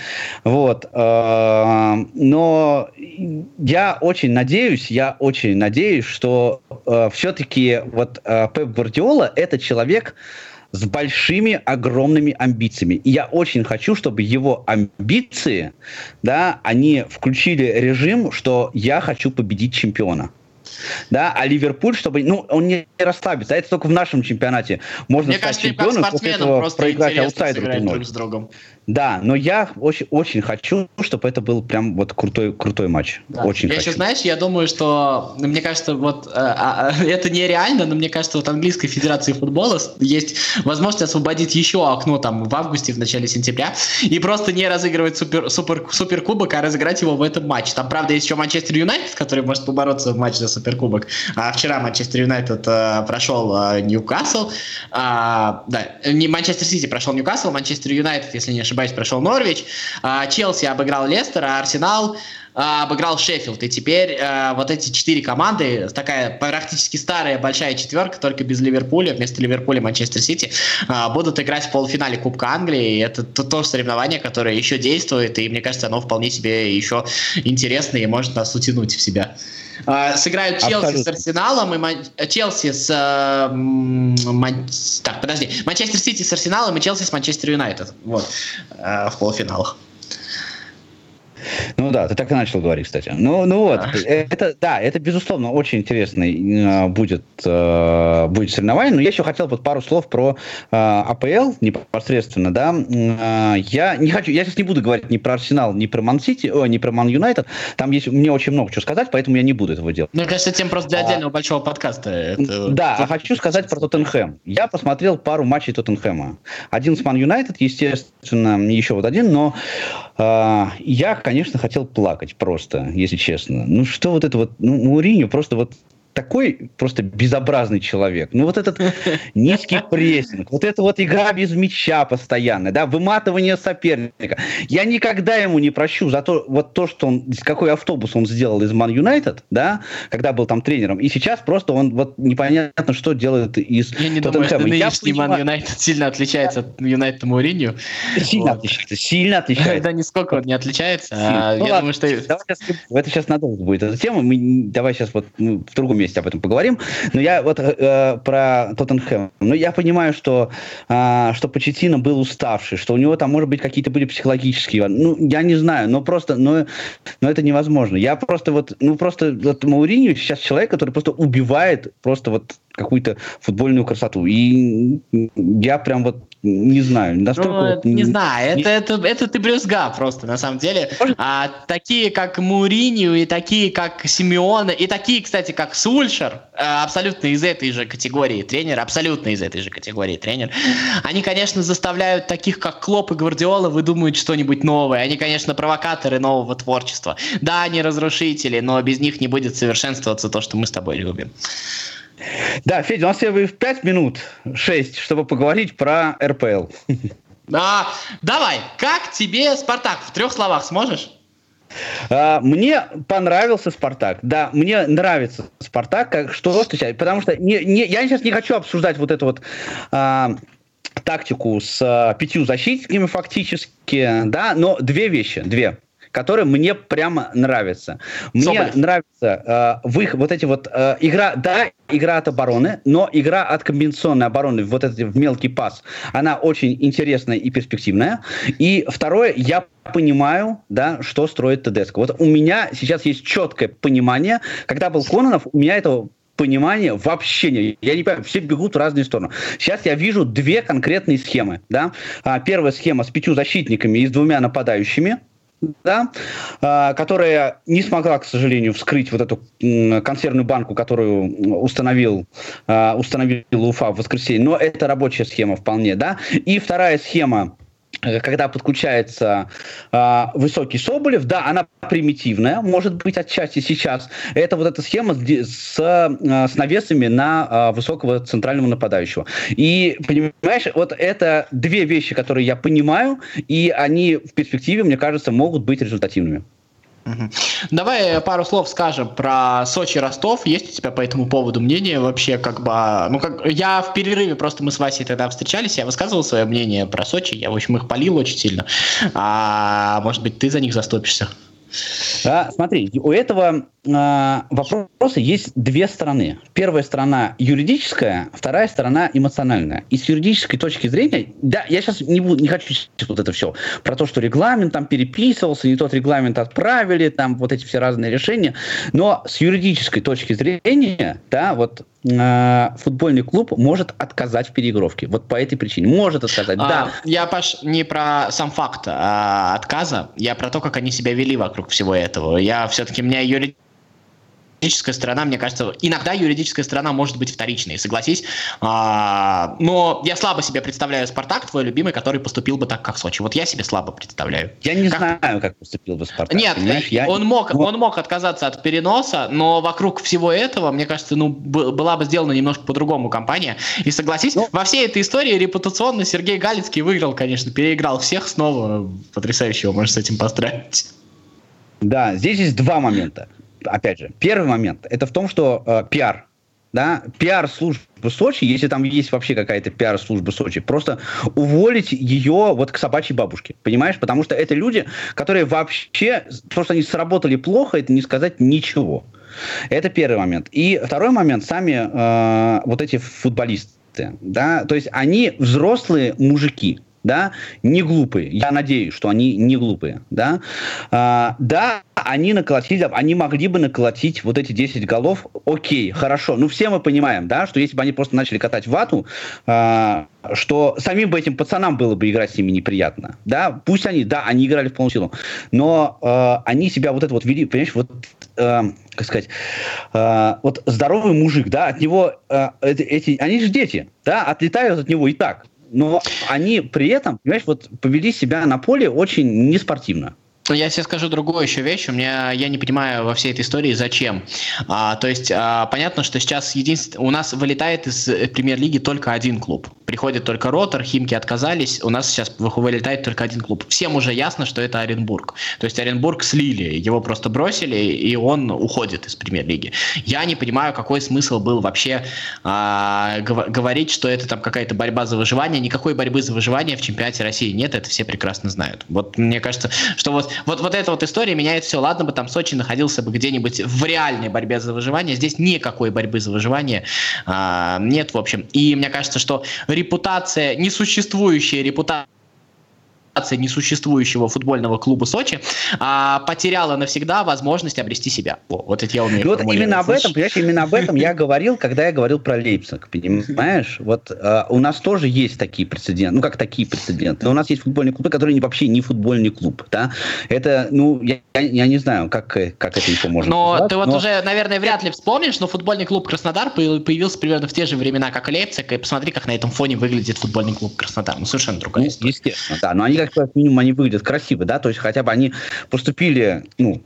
Вот. э, Но я очень надеюсь, я очень надеюсь, что все-таки вот Пеп Гвардиола это человек с большими, огромными амбициями. И я очень хочу, чтобы его амбиции, да, они включили режим, что я хочу победить чемпиона. Да, а Ливерпуль, чтобы, ну, он не расслабится. А это только в нашем чемпионате можно Мне стать кажется, чемпионом, после этого проиграть аутсайдеру сыграть 3-0. друг с другом. Да, но я очень, очень хочу, чтобы это был прям вот крутой, крутой матч. Да. Очень я хочу. еще, знаешь, я думаю, что, ну, мне кажется, вот э, а, это нереально, но мне кажется, вот английской федерации футбола есть возможность освободить еще окно там в августе, в начале сентября, и просто не разыгрывать супер, супер, суперкубок, а разыграть его в этом матче. Там, правда, есть еще Манчестер Юнайтед, который может побороться в матче за суперкубок. А вчера Манчестер Юнайтед э, прошел э, Ньюкасл. А, да, не Манчестер Сити прошел Ньюкасл, Манчестер Юнайтед, если не ошибаюсь, прошел Норвич. А, Челси обыграл Лестер, а Арсенал а, обыграл Шеффилд. И теперь а, вот эти четыре команды, такая практически старая большая четверка, только без Ливерпуля, вместо Ливерпуля Манчестер Сити, будут играть в полуфинале Кубка Англии. И это то, то соревнование, которое еще действует, и мне кажется, оно вполне себе еще интересно и может нас утянуть в себя. А, Сыграют Челси Абсолютно. с Арсеналом и Ман- Челси с... э, Ман- Так, подожди. Манчестер Сити с Арсеналом и Челси с Манчестер Юнайтед. Вот. э, В полуфиналах. Ну да, ты так и начал говорить, кстати. Ну, ну вот, А. это, да, это, безусловно, очень интересный э, будет, э, будет соревнование. Но я еще хотел вот пару слов про АПЛ непосредственно, да. Я не хочу, я сейчас не буду говорить ни про Арсенал, ни про Ман-Сити, о, ни про Ман-Юнайтед. Там есть мне очень много чего сказать, поэтому я не буду этого делать. Мне кажется, тем просто для А. отдельного большого подкаста. это- Да, а хочу сказать про Тоттенхэм. Я посмотрел пару матчей Тоттенхэма. Один с Ман Юнайтед, естественно, еще вот один, но э, я, конечно, хотел плакать просто, если честно. Ну что вот это вот, ну Мourinho просто вот такой просто безобразный человек. Ну вот этот низкий прессинг, вот эта вот игра без мяча постоянно, да, выматывание соперника. Я никогда ему не прощу за то, вот то, что он, какой автобус он сделал из Ман Юнайтед, да, когда был там тренером, и сейчас просто он вот непонятно, что делает из Я не думаю, что нынешний Ман Юнайтед сильно отличается от Юнайтед Мourinho. Сильно отличается, сильно отличается. Да, нисколько он не отличается. А Ну Я думаю, что... это сейчас надолго будет эта тема. Давай сейчас вот ну, в другом месте об этом поговорим. Но я вот э, про Тоттенхэм. Ну, я понимаю, что, а, что Почетино был уставший, что у него там, может быть, какие-то были психологические... Ну, я не знаю, но просто... Но, но это невозможно. Я просто вот... Ну, просто вот Мауриньо сейчас человек, который просто убивает просто вот какую-то футбольную красоту. И я прям вот не знаю, настолько... Ну, вот не знаю, не- это, это, это ты брюзга просто, на самом деле. Может- А такие, как Муринью, и такие, как Симеона, и такие, кстати, как Сульшер, э, абсолютно из этой же категории тренер, абсолютно из этой же категории тренер, они, конечно, заставляют таких, как Клоп и Гвардиола, выдумывать что-нибудь новое. Они, конечно, провокаторы нового творчества. Да, они разрушители, но без них не будет совершенствоваться то, что мы с тобой любим. Да, Федя, у нас есть 5 минут, 6, чтобы поговорить про РПЛ. А, давай, как тебе Спартак? В трех словах сможешь? А, Мне понравился Спартак. Да, мне нравится Спартак, как что встречать. Потому что не, не, я сейчас не хочу обсуждать вот эту вот а, тактику с а, пятью защитниками фактически, да, но две вещи, две. Который мне прямо нравится. Мне Соболев. нравится э, в их вот эти вот э, игра, да, игра от обороны, но игра от комбинационной обороны, вот этот в мелкий пас, она очень интересная и перспективная. И второе, я понимаю, да, что строит ТДСК. Вот у меня сейчас есть четкое понимание, когда был Кононов, у меня этого понимания вообще нет. Я не понимаю, все бегут в разные стороны. Сейчас я вижу две конкретные схемы. Да? А, Первая схема с пятью защитниками и с двумя нападающими, да, а, которая не смогла, к сожалению, вскрыть вот эту консервную банку, которую установил, а, установил Уфа в воскресенье. Но это рабочая схема вполне, да. И вторая схема когда подключается э, высокий Соболев, да, она примитивная, может быть, отчасти сейчас. Это вот эта схема с, э, с навесами на э, высокого центрального нападающего. И, понимаешь, вот это две вещи, которые я понимаю, и они в перспективе, мне кажется, могут быть результативными. Давай пару слов скажем про Сочи Ростов. Есть у тебя по этому поводу мнение вообще, как бы, а, ну как я в перерыве просто мы с Васей тогда встречались, я высказывал свое мнение про Сочи, я в общем их полил очень сильно. А может быть ты за них заступишься? Да, смотри, у этого э, вопроса есть две стороны. Первая сторона юридическая, вторая сторона эмоциональная. И с юридической точки зрения, да, я сейчас не, буду, не хочу вот это все про то, что регламент там переписывался, не тот регламент отправили, там вот эти все разные решения. Но с юридической точки зрения, да, вот э, футбольный клуб может отказать в переигровке. Вот по этой причине. Может отказать, А, да. Я, Паш, не про сам факт а, отказа, я про то, как они себя вели вокруг всего этого. Я все-таки, у меня юридическая сторона, мне кажется, иногда юридическая сторона может быть вторичной, согласись. А, но я слабо себе представляю Спартак, твой любимый, который поступил бы так, как Сочи. Вот я себе слабо представляю. Я не Как- знаю, как поступил бы Спартак. Нет, понимаешь? Я- он, мог, но- он мог отказаться от переноса, но вокруг всего этого, мне кажется, ну, была бы сделана немножко по-другому компания. И согласись, Ну- во всей этой истории репутационно Сергей Галицкий выиграл, конечно, переиграл всех снова. Потрясающе его можно с этим поздравить. Да, здесь есть два момента. Опять же, первый момент это в том, что э, пиар, да, пиар службы Сочи, если там есть вообще какая-то пиар служба Сочи, просто уволить ее вот к собачьей бабушке, понимаешь? Потому что это люди, которые вообще, то, что они сработали плохо, это не сказать ничего. Это первый момент. И второй момент, сами э, вот эти футболисты, да, то есть они взрослые мужики, да, не глупые. Я надеюсь, что они не глупые, да. А, да, они наколотили, они могли бы наколотить вот эти 10 голов. Окей, хорошо. Ну, все мы понимаем, да, что если бы они просто начали катать вату, а, что самим бы этим пацанам было бы играть с ними неприятно, да. Пусть они, да, они играли в полную силу, но а, они себя вот это вот вели, понимаешь, вот, а, как сказать, а, вот здоровый мужик, да, от него а, эти, эти, они же дети, да, отлетают от него и так. Но они при этом, понимаешь, вот повели себя на поле очень неспортивно. Я тебе скажу другую еще вещь. У меня я не понимаю во всей этой истории зачем. А, то есть а, понятно, что сейчас единствен... у нас вылетает из э, премьер-лиги только один клуб. Приходит только Ротор, Химки отказались. У нас сейчас вы- вылетает только один клуб. Всем уже ясно, что это Оренбург. То есть Оренбург слили, его просто бросили, и он уходит из премьер-лиги. Я не понимаю, какой смысл был вообще а, гов- говорить, что это там какая-то борьба за выживание. Никакой борьбы за выживание в чемпионате России нет, это все прекрасно знают. Вот мне кажется, что вот, вот, вот эта вот история меняет все. Ладно бы там Сочи находился бы где-нибудь в реальной борьбе за выживание, здесь никакой борьбы за выживание а, нет, в общем. И мне кажется, что репутация, несуществующая репутация несуществующего футбольного клуба Сочи а, потеряла навсегда возможность обрести себя. О, вот это я умею Ну вот именно об этом, понимаешь, именно об этом я говорил, когда я говорил про Лейпциг, понимаешь? Вот э, у нас тоже есть такие прецеденты, ну как такие прецеденты. У нас есть футбольные клубы, которые вообще не футбольный клуб, да? Это, ну, я, я- не знаю, как, э, как это еще можно Но ты вот но- уже, наверное, вряд ли вспомнишь, но футбольный клуб Краснодар появ- появился примерно в те же времена, как и Лейпциг, и посмотри, как на этом фоне выглядит футбольный клуб Краснодар. Ну, совершенно другая Ну, история. естественно, да. Но они как как минимум они выглядят красиво, да, то есть хотя бы они поступили, ну,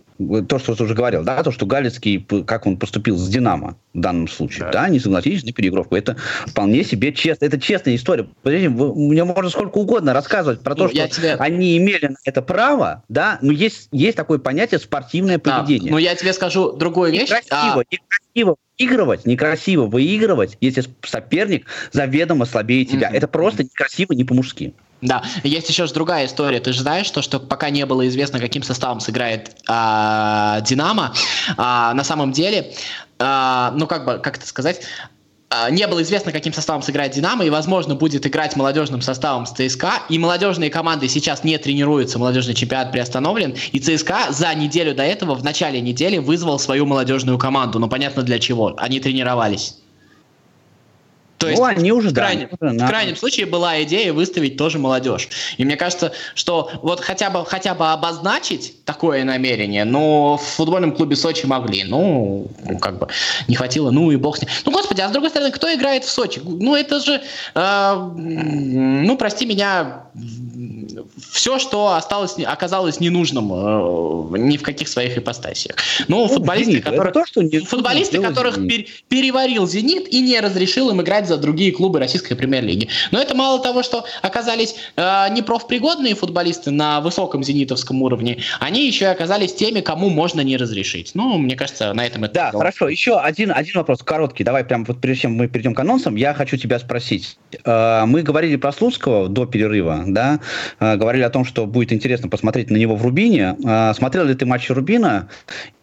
то, что ты уже говорил, да, то, что Галицкий, как он поступил с Динамо в данном случае, Да. да, не согласились на переигровку. Это вполне себе честно, это честная история. Подождите, мне можно сколько угодно рассказывать про то, Ну, что тебе- они имели на это право, да, но есть, есть такое понятие спортивное Да, поведение. ну, я тебе скажу другую вещь. Некрасиво, А, некрасиво выигрывать, некрасиво выигрывать, если соперник заведомо слабее тебя. Мгм. Это просто некрасиво, не по-мужски. Да, есть еще же другая история. Ты же знаешь, то, что пока не было известно, каким составом сыграет а, Динамо, а, на самом деле, а, ну как бы, как это сказать, а, не было известно, каким составом сыграет Динамо, и, возможно, будет играть молодежным составом с ЦСКА. И молодежные команды сейчас не тренируются, молодежный чемпионат приостановлен. И ЦСКА за неделю до этого, в начале недели, вызвал свою молодежную команду. Ну, понятно для чего. Они тренировались. То есть, ну, они уже, в, крайнем, да, в крайнем случае была идея выставить тоже молодежь. И мне кажется, что вот хотя бы, хотя бы обозначить такое намерение, но в футбольном клубе Сочи могли. Ну, как бы не хватило, ну и бог с ним. Ну, господи, а с другой стороны, кто играет в Сочи? Ну, это же, э, ну, прости меня, все, что осталось, оказалось ненужным э, ни в каких своих ипостасиях. Ну, ну футболисты, Зенит, которых, то, что футболисты, которых пер, переварил «Зенит» и не разрешил им играть за другие клубы российской премьер-лиги. Но это мало того, что оказались э, не профпригодные футболисты на высоком зенитовском уровне, они еще и оказались теми, кому можно не разрешить. Ну, мне кажется, на этом это... Да, было. хорошо. Еще один, один вопрос короткий. Давай прям вот прежде чем мы перейдем к анонсам, я хочу тебя спросить. Э, мы говорили про Слуцкого до перерыва, да, говорили о том, что будет интересно посмотреть на него в Рубине. Э, смотрел ли ты матчи Рубина?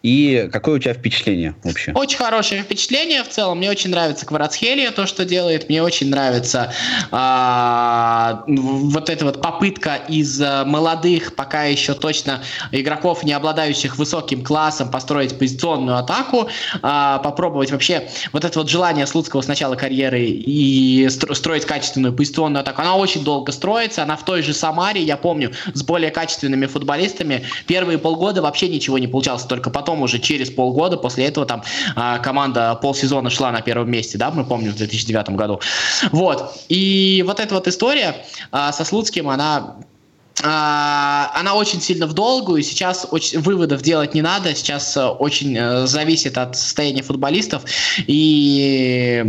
И какое у тебя впечатление вообще? Очень хорошее впечатление в целом. Мне очень нравится Кварацхелия, то, что делает. Мне очень нравится а, вот эта вот попытка из а, молодых, пока еще точно игроков, не обладающих высоким классом, построить позиционную атаку, а, попробовать вообще вот это вот желание Слуцкого с начала карьеры и строить качественную позиционную атаку. Она очень долго строится, она в той же Самаре, я помню, с более качественными футболистами. Первые полгода вообще ничего не получалось, только потом уже через полгода, после этого там а, команда полсезона шла на первом месте, да, мы помним в 2009 году. Вот. И вот эта вот история а, со Слуцким, она она очень сильно в долгу, и сейчас очень, выводов делать не надо, сейчас э, очень э, зависит от состояния футболистов, и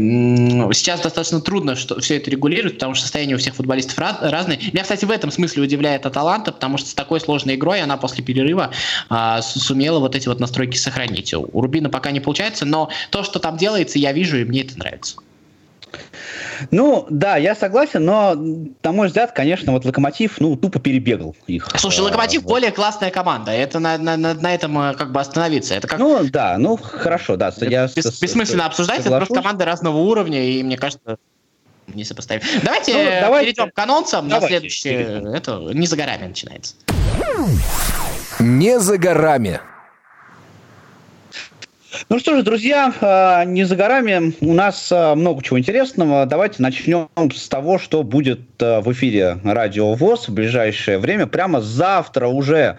сейчас достаточно трудно что, все это регулировать, потому что состояние у всех футболистов раз, разное. Меня, кстати, в этом смысле удивляет Аталанта, потому что с такой сложной игрой она после перерыва а, сумела вот эти вот настройки сохранить. У Рубина пока не получается, но то, что там делается, я вижу, и мне это нравится. Ну, да, я согласен, но, на мой взгляд, конечно, вот Локомотив, ну, тупо перебегал их. Слушай, Локомотив вот. более классная команда, это на, на, на, на этом э, как бы остановиться. Это как... Ну, да, ну, хорошо, да. Я Бес, с, бессмысленно обсуждать, соглашусь. это просто команды разного уровня, и мне кажется, не сопоставим. Давайте, ну, давайте перейдем к анонсам давайте. на следующее. Это не за горами начинается. Не за горами. Ну что же, друзья, а, не за горами. У нас а, много чего интересного. Давайте начнем с того, что будет а, в эфире Радио ВОЗ в ближайшее время. Прямо завтра уже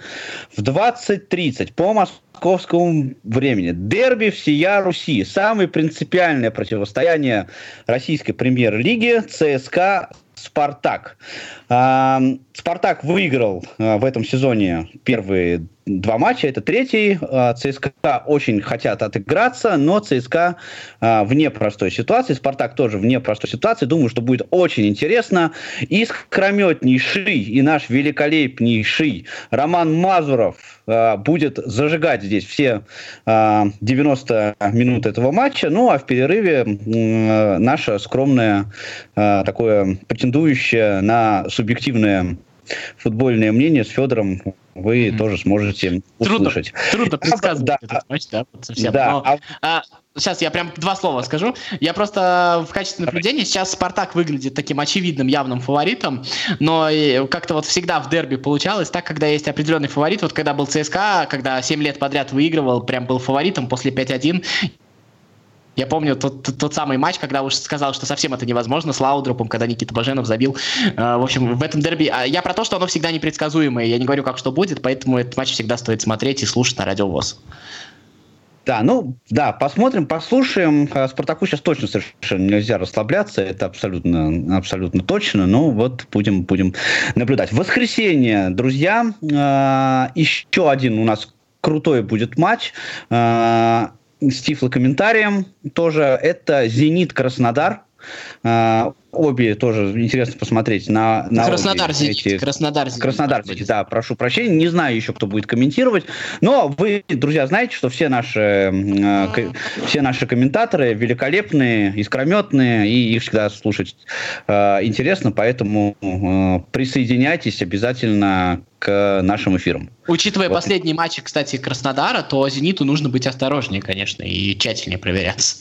в 20.30 по московскому времени. Дерби всея Руси. Самое принципиальное противостояние российской премьер-лиги ЦСКА Спартак. Спартак выиграл в этом сезоне первые два матча. Это третий. А, ЦСКА очень хотят отыграться, но ЦСКА а, в непростой ситуации. Спартак тоже в непростой ситуации. Думаю, что будет очень интересно. Искрометнейший и наш великолепнейший Роман Мазуров а, будет зажигать здесь все 90 минут этого матча. Ну, а в перерыве наша скромная, такое претендующее на субъективное футбольное мнение с Федором вы mm-hmm. тоже сможете услышать. Трудно, трудно предсказывать да, этот матч, да, вот совсем. Да, Но, а... А, сейчас я прям два слова скажу. Я просто в качестве наблюдения сейчас Спартак выглядит таким очевидным явным фаворитом, но как-то вот всегда в дерби получалось так, когда есть определенный фаворит. Вот когда был ЦСКА, когда 7 лет подряд выигрывал, прям был фаворитом после 5-1. Я помню тот, тот, тот самый матч, когда уж сказал, что совсем это невозможно с Лаудропом, когда Никита Баженов забил. Э, в общем, в этом дерби... А я про то, что оно всегда непредсказуемое. Я не говорю, как что будет, поэтому этот матч всегда стоит смотреть и слушать на Радио ВОЗ. Да, ну, да, посмотрим, послушаем. А Спартаку сейчас точно совершенно нельзя расслабляться, это абсолютно, абсолютно точно, но вот будем, будем наблюдать. В воскресенье, друзья, э, еще один у нас крутой будет матч. Э, с тифлокомментарием тоже. Это «Зенит Краснодар». А, обе тоже интересно посмотреть на, на Краснодар Зенит. эти... Краснодар Зенит. Краснодар Зенит, да, прошу прощения, не знаю еще, кто будет комментировать, но вы, друзья, знаете, что все наши, э, все наши комментаторы великолепные, искрометные, и их всегда слушать э, интересно, поэтому э, присоединяйтесь обязательно к нашим эфирам. Учитывая вот. последние матчи, кстати, Краснодара, то «Зениту» нужно быть осторожнее, конечно, и тщательнее проверяться.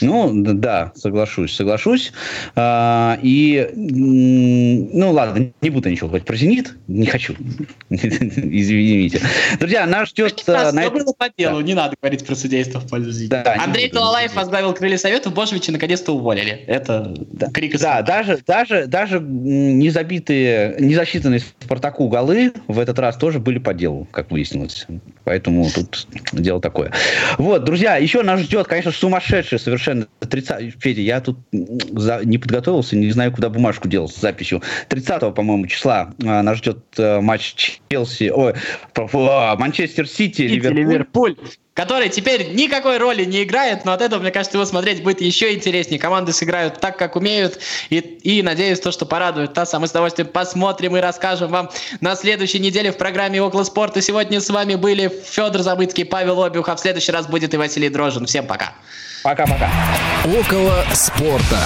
Ну, да, соглашусь, соглашусь. А, и, ну, ладно, не буду ничего говорить про «Зенит», не хочу. Извините. Друзья, нас ждет... Раз, на это... было по делу, да. не надо говорить про судейство в пользу «Зенита». Да, Андрей Талалаев возглавил крылья Советов, Божевича наконец-то уволили. Это да. крик из Да, даже, даже, даже не забитые, не засчитанные Спартаку голы в этот раз тоже были по делу, как выяснилось. Поэтому тут дело такое. Вот, друзья, еще нас ждет, конечно, сумасшедший совершенно 30... Федя, я тут за... не подготовился, не знаю, куда бумажку делал с записью. 30 по-моему, числа а, нас ждет а, матч Челси, ой, а, Манчестер Сити, Ливерпуль. Ливерпуль который теперь никакой роли не играет, но от этого, мне кажется, его смотреть будет еще интереснее. Команды сыграют так, как умеют, и, и надеюсь, то, что порадует нас, а мы с удовольствием посмотрим и расскажем вам на следующей неделе в программе «Около спорта». Сегодня с вами были Федор Забыцкий, Павел Обиух, а в следующий раз будет и Василий Дрожин. Всем пока. Пока-пока. «Около спорта».